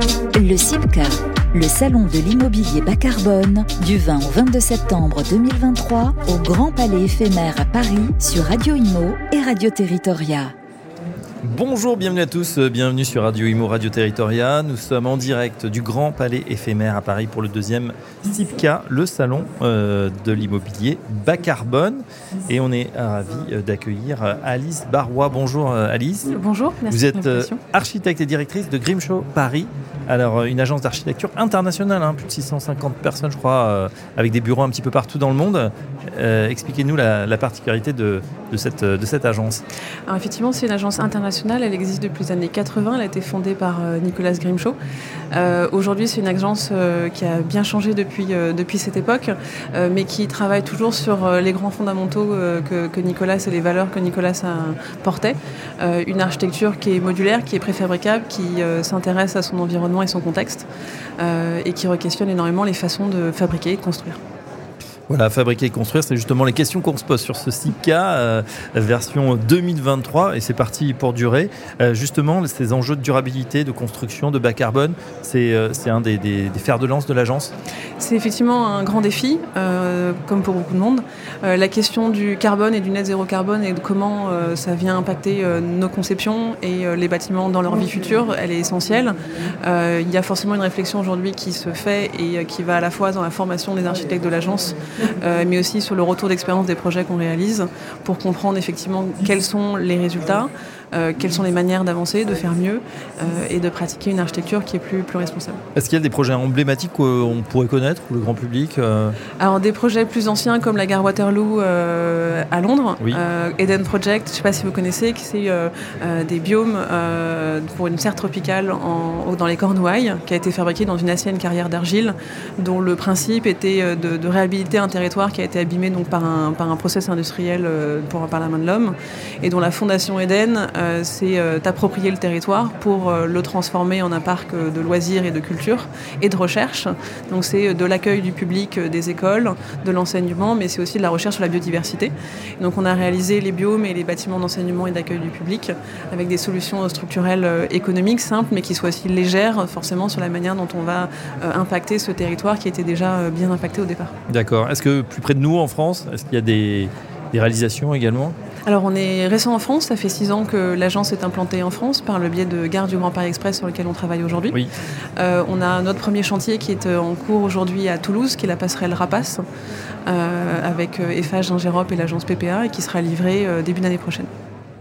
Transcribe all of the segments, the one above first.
Le CIPCA, le salon de l'immobilier bas carbone, du 20 au 22 septembre 2023 au Grand Palais éphémère à Paris sur Radio Imo et Radio Territoria. Bonjour, bienvenue à tous, euh, bienvenue sur Radio Imo Radio Territoria. Nous sommes en direct du Grand Palais éphémère à Paris pour le deuxième CIPCA, le salon euh, de l'immobilier bas carbone. Et on est ravis euh, d'accueillir Alice Barrois. Bonjour Alice. Bonjour, merci Vous êtes architecte et directrice de Grimshaw Paris. Alors, une agence d'architecture internationale, hein, plus de 650 personnes, je crois, avec des bureaux un petit peu partout dans le monde. Expliquez-nous la, particularité de, cette, agence. Alors, effectivement, c'est une agence internationale elle existe depuis les années 80. Elle a été fondée par euh, Nicolas Grimshaw. Euh, aujourd'hui, c'est une agence euh, qui a bien changé depuis, depuis cette époque, mais qui travaille toujours sur les grands fondamentaux que, Nicolas et les valeurs que Nicolas portait. une architecture qui est modulaire, qui est préfabricable, qui s'intéresse à son environnement et son contexte, et qui re-questionne énormément les façons de fabriquer et de construire. Voilà, fabriquer et construire, c'est justement les questions qu'on se pose sur ce SIPCA, euh, version 2023, et c'est parti pour durer. Euh, justement, ces enjeux de durabilité, de construction, de bas carbone, c'est euh, un des, fers de lance de l'agence C'est effectivement un grand défi, comme pour beaucoup de monde. la question du carbone et du net zéro carbone et de comment ça vient impacter nos conceptions et les bâtiments dans leur vie future, elle est essentielle. il y a forcément une réflexion aujourd'hui qui se fait et qui va à la fois dans la formation des architectes de l'agence, euh, mais aussi sur le retour d'expérience des projets qu'on réalise pour comprendre effectivement quels sont les résultats, euh, quelles sont les manières d'avancer, de faire mieux euh, et de pratiquer une architecture qui est plus, plus responsable. Est-ce qu'il y a des projets emblématiques qu'on pourrait connaître ou le grand public Alors des projets plus anciens comme la gare Waterloo à Londres, Eden Project, je ne sais pas si vous connaissez, c'est des biomes pour une serre tropicale en, dans les Cornouailles qui a été fabriqué dans une ancienne carrière d'argile dont le principe était de, de réhabiliter un territoire qui a été abîmé donc, par, un, par un process industriel euh, pour, par la main de l'homme et dont la Fondation Eden euh, s'est euh, approprié le territoire pour le transformer en un parc de loisirs et de culture et de recherche. Donc c'est de l'accueil du public des écoles, de l'enseignement, mais c'est aussi de la recherche sur la biodiversité. Donc on a réalisé les biomes et les bâtiments d'enseignement et d'accueil du public avec des solutions structurelles économiques simples, mais qui soient aussi légères forcément sur la manière dont on va impacter ce territoire qui était déjà bien impacté au départ. D'accord. Est-ce que plus près de nous en France, est-ce qu'il y a des, réalisations également? Alors on est récent en France, ça fait six ans que l'agence est implantée en France par le biais de Gare du Grand Paris Express sur lequel on travaille aujourd'hui. Oui. Euh, on a notre premier chantier qui est euh, en cours aujourd'hui à Toulouse, qui est la passerelle Rapace, euh, avec EFH Ingérop et l'agence PPA, et qui sera livrée début d'année prochaine.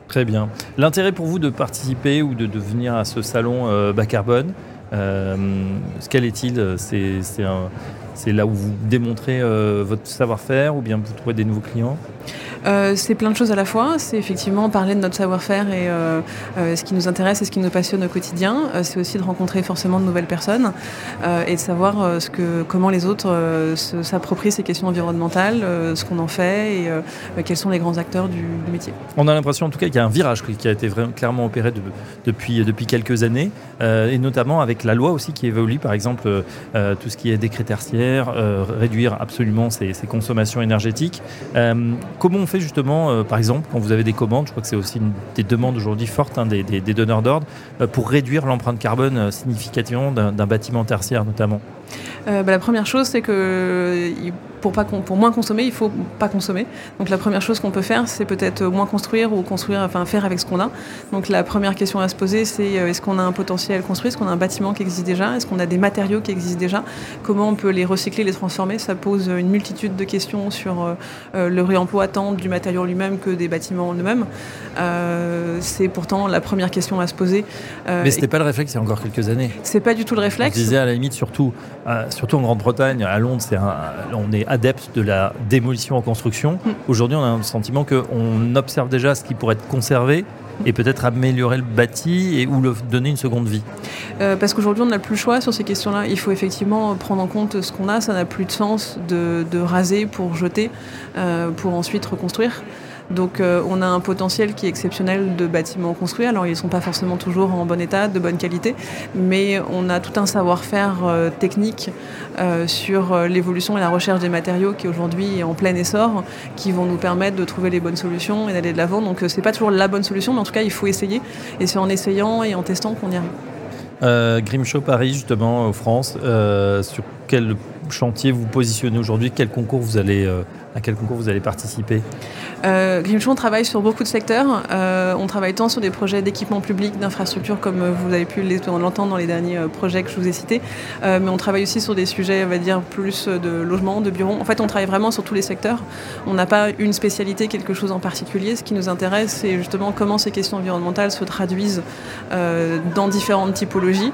Très bien. L'intérêt pour vous de participer ou de, de venir à ce salon bas carbone, quel est-il? C'est là où vous démontrez euh, votre savoir-faire ou bien vous trouvez des nouveaux clients? Euh, c'est plein de choses à la fois. C'est effectivement parler de notre savoir-faire et euh, euh, ce qui nous intéresse et ce qui nous passionne au quotidien. c'est aussi de rencontrer forcément de nouvelles personnes et de savoir comment les autres s'approprient ces questions environnementales, ce qu'on en fait et quels sont les grands acteurs du, métier. On a l'impression en tout cas qu'il y a un virage qui a été clairement opéré depuis, depuis quelques années et notamment avec la loi aussi qui évolue, par exemple tout ce qui est décret tertiaire, réduire absolument ses, ses consommations énergétiques. comment on fait justement, euh, par exemple, quand vous avez des commandes, je crois que c'est aussi une des demandes aujourd'hui fortes hein, des, donneurs d'ordre, euh, pour réduire l'empreinte carbone euh, significativement d'un bâtiment tertiaire notamment bah, La première chose, c'est que pour, pas, pour moins consommer, il faut pas consommer. Donc la première chose qu'on peut faire, c'est peut-être moins construire ou construire, enfin faire avec ce qu'on a. Donc la première question à se poser, c'est euh, est-ce qu'on a un potentiel construit, est-ce qu'on a un bâtiment qui existe déjà, est-ce qu'on a des matériaux qui existent déjà, comment on peut les recycler, les transformer? Ça pose une multitude de questions sur euh, euh, le réemploi tant du matériau lui-même que des bâtiments eux-mêmes. c'est pourtant la première question à se poser. Mais ce n'était pas le réflexe il y a encore quelques années. C'est pas du tout le réflexe. Je disais à la limite, surtout, surtout en Grande-Bretagne, à Londres, on est adepte de la démolition en construction. Mm. Aujourd'hui, on a un sentiment qu'on observe déjà ce qui pourrait être conservé et peut-être améliorer le bâti et ou le donner une seconde vie euh, Parce qu'aujourd'hui, on n'a plus le choix sur ces questions-là. Il faut effectivement prendre en compte ce qu'on a. Ça n'a plus de sens de, raser pour jeter, euh, pour ensuite reconstruire. Donc euh, on a un potentiel qui est exceptionnel de bâtiments construits. Alors ils ne sont pas forcément toujours en bon état, de bonne qualité, mais on a tout un savoir-faire euh, technique euh, sur l'évolution et la recherche des matériaux qui aujourd'hui est en plein essor, qui vont nous permettre de trouver les bonnes solutions et d'aller de l'avant. Donc c'est pas toujours la bonne solution, mais en tout cas il faut essayer. Et c'est en essayant et en testant qu'on y arrive. Grimshaw Paris, justement, en France, sur quel chantier vous positionnez aujourd'hui? Quel concours vous allez, à quel concours vous allez participer euh, Grimshaw, on travaille sur beaucoup de secteurs. Euh, on travaille tant sur des projets d'équipement public, d'infrastructure, comme vous avez pu l'entendre dans les derniers euh, projets que je vous ai cités, euh, mais on travaille aussi sur des sujets, on va dire, plus de logement, de bureaux. En fait, on travaille vraiment sur tous les secteurs. On n'a pas une spécialité, quelque chose en particulier. Ce qui nous intéresse, c'est justement comment ces questions environnementales se traduisent dans différentes typologies.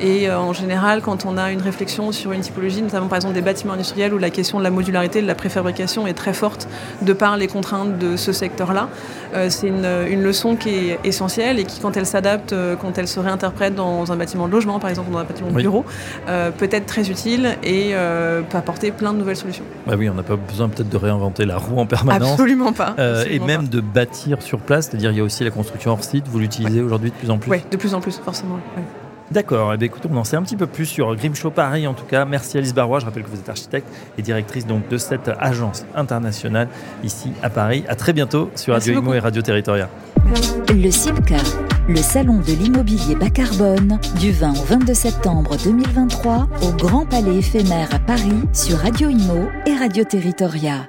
Et en général, quand on a une réflexion sur une typologie, notamment par exemple des bâtiments industriels où la question de la modularité, de la préfabrication est très forte de par les contraintes de ce secteur-là. Euh, c'est une, une, leçon qui est essentielle et qui, quand elle s'adapte, euh, quand elle se réinterprète dans un bâtiment de logement, par exemple, dans un bâtiment de oui. bureau, euh, peut être très utile et euh, peut apporter plein de nouvelles solutions. Bah oui, on n'a pas besoin peut-être de réinventer la roue en permanence. Absolument pas. Absolument et même pas. de bâtir sur place, c'est-à-dire il y a aussi la construction hors site, vous l'utilisez ouais. aujourd'hui de plus en plus Oui, de plus en plus, forcément. Ouais. D'accord, eh bien, écoutez, on en sait un petit peu plus sur Grimshaw Paris en tout cas. Merci Alice Barrois, je rappelle que vous êtes architecte et directrice donc de cette agence internationale ici à Paris. À très bientôt sur Radio. Imo et Radio Territoria. Le CIMCA, le salon de l'immobilier bas carbone, du 20 au 22 septembre 2023 au Grand Palais éphémère à Paris sur Radio Imo et Radio Territoria.